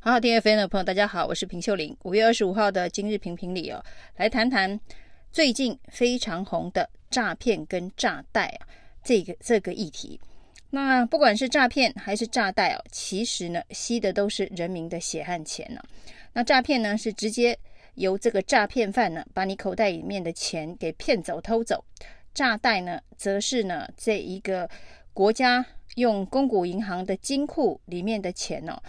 好好听 FM 的朋友，大家好，我是平秀玲。五月二十五号的今日评评里哦，来谈谈最近非常红的诈骗跟诈贷啊，这个这个议题。那不管是诈骗还是诈贷哦，其实呢，吸的都是人民的血汗钱呢。那诈骗呢，是直接由这个诈骗犯呢，把你口袋里面的钱给骗走、偷走；诈贷呢，则是呢，这一个国家用公股银行的金库里面的钱哦，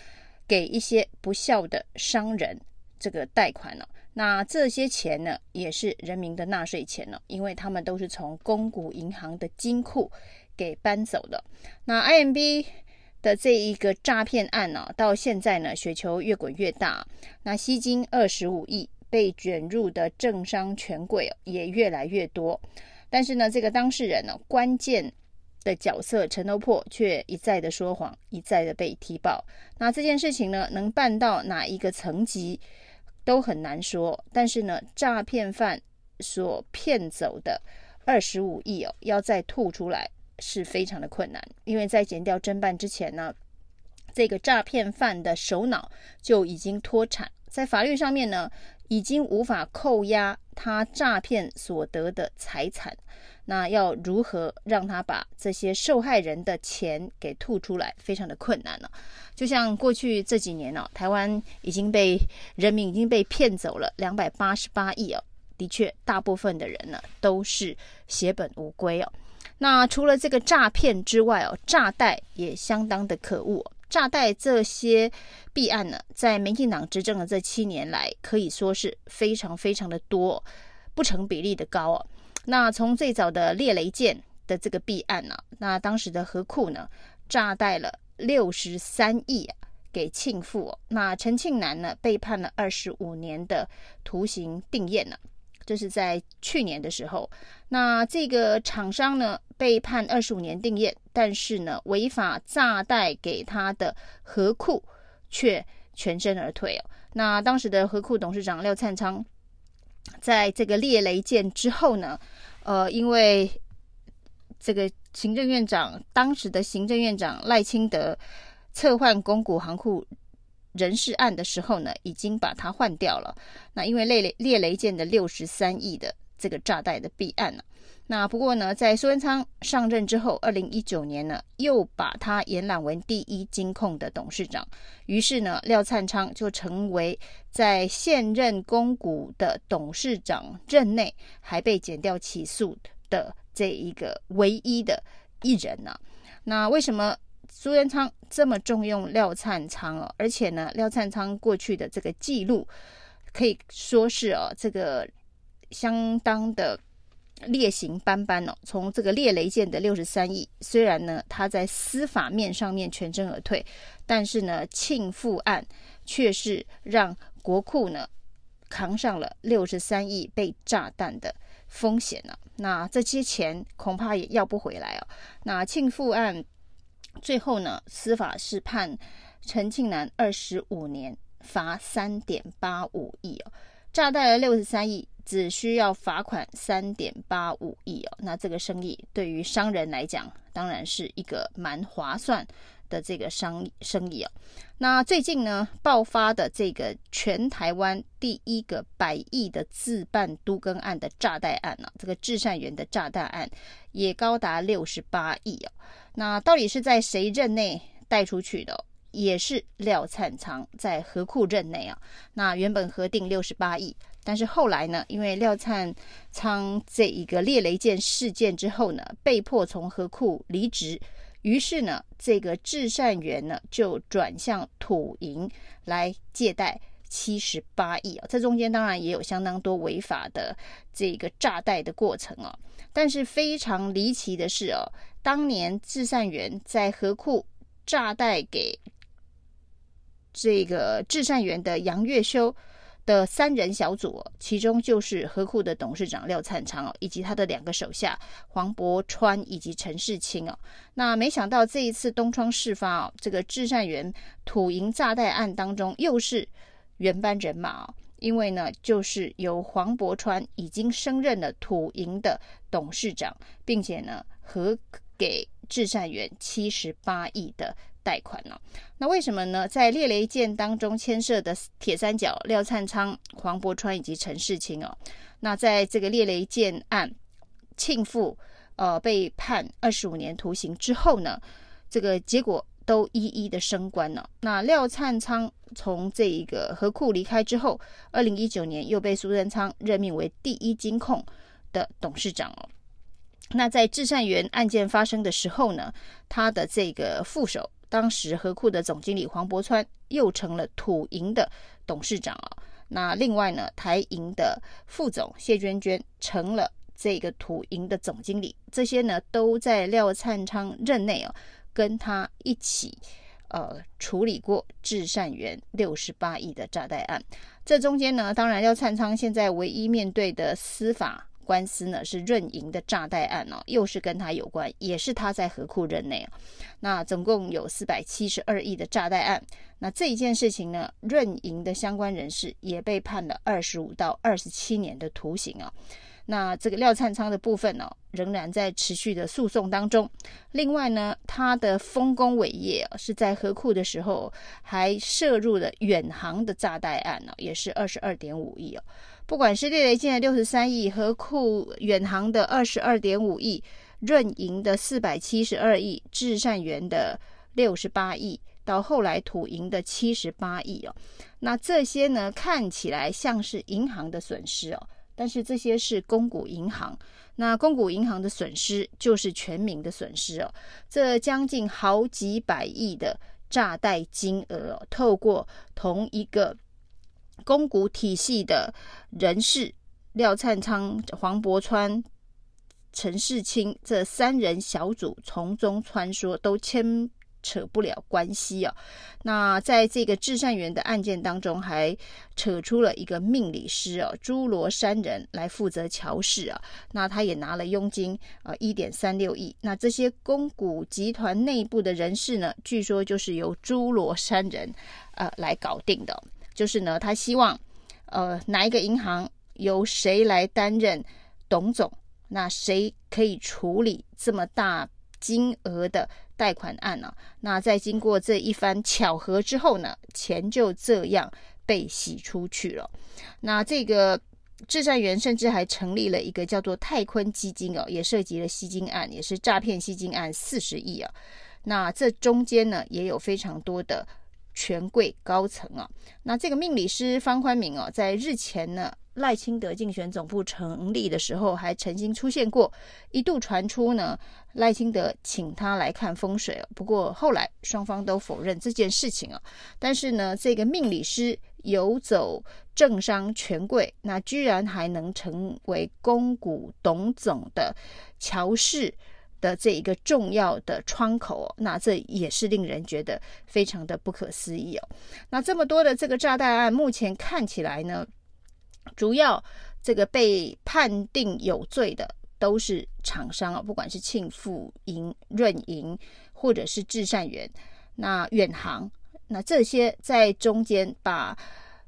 给一些不孝的商人这个贷款了。那这些钱呢，也是人民的纳税钱了，因为他们都是从公股银行的金库给搬走的。那 IMB 的这一个诈骗案呢，到现在呢，雪球越滚越大。那吸金二十五亿被卷入的政商权贵也越来越多。但是呢，这个当事人呢，关键的角色陈欧珀却一再的说谎，一再的被踢爆。那这件事情呢，能办到哪一个层级？都很难说，但是呢，诈骗犯所骗走的二十五亿哦，要再吐出来是非常的困难，因为在检调侦办之前呢，这个诈骗犯的首脑就已经脱产，在法律上面呢，已经无法扣押他诈骗所得的财产。那要如何让他把这些受害人的钱给吐出来，非常的困难了。就像过去这几年呢，台湾已经被人民已经被骗走了两百八十八亿哦。的确，大部分的人呢都是血本无归哦。那除了这个诈骗之外哦，诈贷也相当的可恶。诈贷这些弊案呢，在民进党执政的这七年来，可以说是非常非常的多，不成比例的高哦。那从最早的猎雷舰的这个弊案呢、啊，那当时的河库呢，诈贷了六十三亿给庆父、哦，那陈庆南呢被判了二十五年的徒刑定谳呢，这是在去年的时候。那这个厂商呢被判二十五年定谳，但是呢违法诈贷给他的河库却全身而退哦。那当时的河库董事长廖灿昌。在这个猎雷舰之后呢，呃，因为这个行政院长当时的行政院长赖清德撤换公股行库人事案的时候呢，已经把它换掉了。那因为猎雷猎雷舰的六十三亿的这个炸弹的弊案呢。那不过呢，在苏贞昌上任之后，二零一九年呢，又把他延揽为第一金控的董事长。于是呢，廖灿昌就成为在现任公股的董事长任内还被减掉起诉的这一个唯一的一人呢、那为什么苏贞昌这么重用廖灿昌哦？而且呢，廖灿昌过去的这个记录可以说是哦，这个相当的。劣行斑斑哦，从这个猎雷舰的六十三亿，虽然呢他在司法面上面全身而退，但是呢庆富案却是让国库呢扛上了六十三亿被炸弹的风险呢、啊。那这些钱恐怕也要不回来哦。那庆富案最后呢司法是判陈庆南二十五年，罚三点八五亿哦，炸弹了六十三亿。只需要罚款三点八五亿哦，那这个生意对于商人来讲，当然是一个蛮划算的这个商生意哦。那最近呢，爆发的这个全台湾第一个百亿的自办都更案的诈贷案呢，这个至善园的诈贷案也高达六十八亿哦。那到底是在谁任内贷出去的？也是廖灿昌在河库任内啊。那原本核定六十八亿。但是后来呢，因为廖灿昌这一个猎雷舰事件之后呢，被迫从河库离职，于是呢，这个至善园呢就转向土银来借贷七十八亿啊。这中间当然也有相当多违法的这个诈贷的过程啊。但是非常离奇的是哦，当年至善元在河库诈贷给这个至善园的杨月修。的三人小组，其中就是河库的董事长廖灿昌哦，以及他的两个手下黄伯川以及陈世清哦。那没想到这一次东窗事发哦，这个至善园土银诈贷案当中又是原班人马哦，因为呢，就是由黄伯川已经升任了土银的董事长，并且呢，和给至善园七十八亿的贷款呢、那为什么呢？在猎雷舰当中牵涉的铁三角廖灿昌、黄柏川以及陈世清哦，那在这个猎雷舰案，庆父呃被判二十五年徒刑之后呢，这个结果都一一的升官了。那廖灿昌从这一个河库离开之后，二零一九年又被苏贞昌任命为第一金控的董事长哦。那在至善园案件发生的时候呢，他的这个副手，当时合库的总经理黄柏川又成了土银的董事长啊。那另外呢，台银的副总谢娟娟成了这个土银的总经理。这些呢，都在廖灿昌任内哦，跟他一起呃处理过至善元六十八亿的诈贷案。这中间呢，当然廖灿昌现在唯一面对的司法。官司呢是润银的诈贷案哦，又是跟他有关，也是他在何库任内。那总共有四百七十二亿的诈贷案。那这一件事情呢，润银的相关人士也被判了二十五到二十七年的徒刑啊。那这个廖灿昌的部分呢，仍然在持续的诉讼当中。另外呢，他的丰功伟业是在河库的时候还涉入了远航的诈贷案呢，也是二十二点五亿哦。不管是猎雷舰的六十三亿，河库远航的二十二点五亿，润银的四百七十二亿，至善园的六十八亿，到后来土银的七十八亿哦，那这些呢，看起来像是银行的损失哦，但是这些是公股银行，那公股银行的损失就是全民的损失哦，这将近好几百亿的诈贷金额哦，透过同一个。公股体系的人士廖灿昌、黄柏川、陈世清这三人小组从中穿梭，都牵扯不了关系啊。那在这个至善园的案件当中，还扯出了一个命理师啊，诸罗山人来负责乔事啊。那他也拿了佣金啊，一点三六亿。那这些公股集团内部的人事呢，据说就是由诸罗山人呃来搞定的。就是呢，他希望，呃，哪一个银行由谁来担任董总，那谁可以处理这么大金额的贷款案呢？啊？那在经过这一番巧合之后呢，钱就这样被洗出去了。那这个智善园甚至还成立了一个叫做泰坤基金哦，也涉及了吸金案，也是诈骗吸金案四十亿啊。那这中间呢，也有非常多的。权贵高层啊，那这个命理师方宽明哦，在日前呢，赖清德竞选总部成立的时候，还曾经出现过，一度传出呢，赖清德请他来看风水。不过后来双方都否认这件事情啊。但是呢，这个命理师游走政商权贵，那居然还能成为公股董总的乔氏的这一个重要的窗口哦，那这也是令人觉得非常的不可思议哦。那这么多的这个炸弹案，目前看起来呢，主要这个被判定有罪的都是厂商啊，不管是庆富银、润银，或者是至善园，那远航，那这些在中间把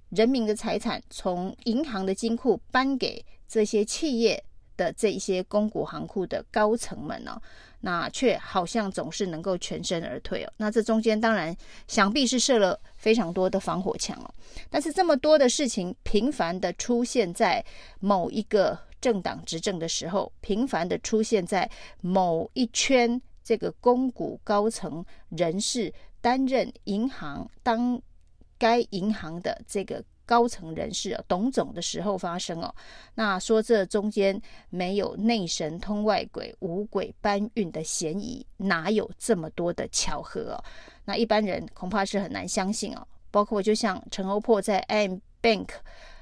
人民的财产从银行的金库搬给这些企业。的这些公股行库的高层们呢、那却好像总是能够全身而退哦。那这中间当然想必是设了非常多的防火墙哦。但是这么多的事情频繁的出现在某一个政党执政的时候，频繁的出现在某一圈这个公股高层人士担任银行当该银行的这个。高层人士啊，董总的时候发生哦，那说这中间没有内神通外鬼、五鬼搬运的嫌疑，哪有这么多的巧合哦？那一般人恐怕是很难相信哦。包括就像陈欧珀在 IM Bank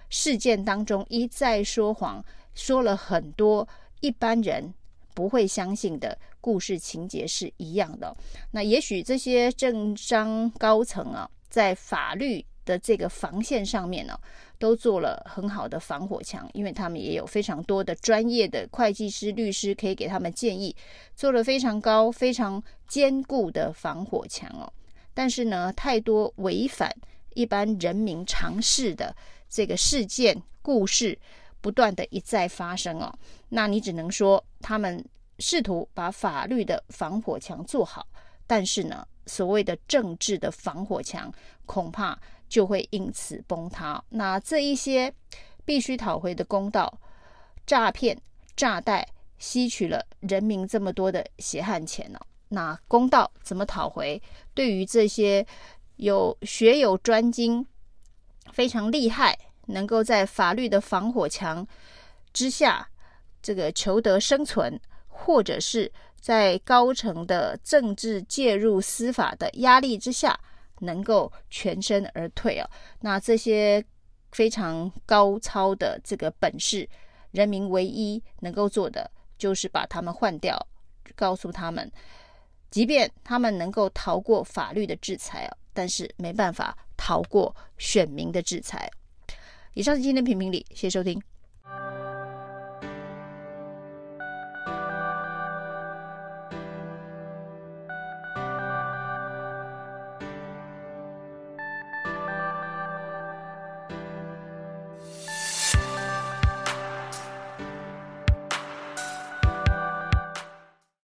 事件当中一再说谎，说了很多一般人不会相信的故事情节是一样的。那也许这些政商高层啊，在法律。的这个防线上面呢，都做了很好的防火墙，因为他们也有非常多的专业的会计师、律师可以给他们建议，做了非常高、非常坚固的防火墙哦。但是呢，太多违反一般人民常识的这个事件故事，不断的一再发生哦。那你只能说他们试图把法律的防火墙做好，但是呢，所谓的政治的防火墙恐怕就会因此崩塌。那这一些必须讨回的公道，诈骗、诈贷吸取了人民这么多的血汗钱呢、哦？那公道怎么讨回？对于这些有学有专精、非常厉害，能够在法律的防火墙之下，这个求得生存，或者是在高层的政治介入司法的压力之下，能够全身而退啊，那这些非常高超的这个本事，人民唯一能够做的就是把他们换掉，告诉他们，即便他们能够逃过法律的制裁啊，但是没办法逃过选民的制裁。以上是今天评评理，谢谢收听。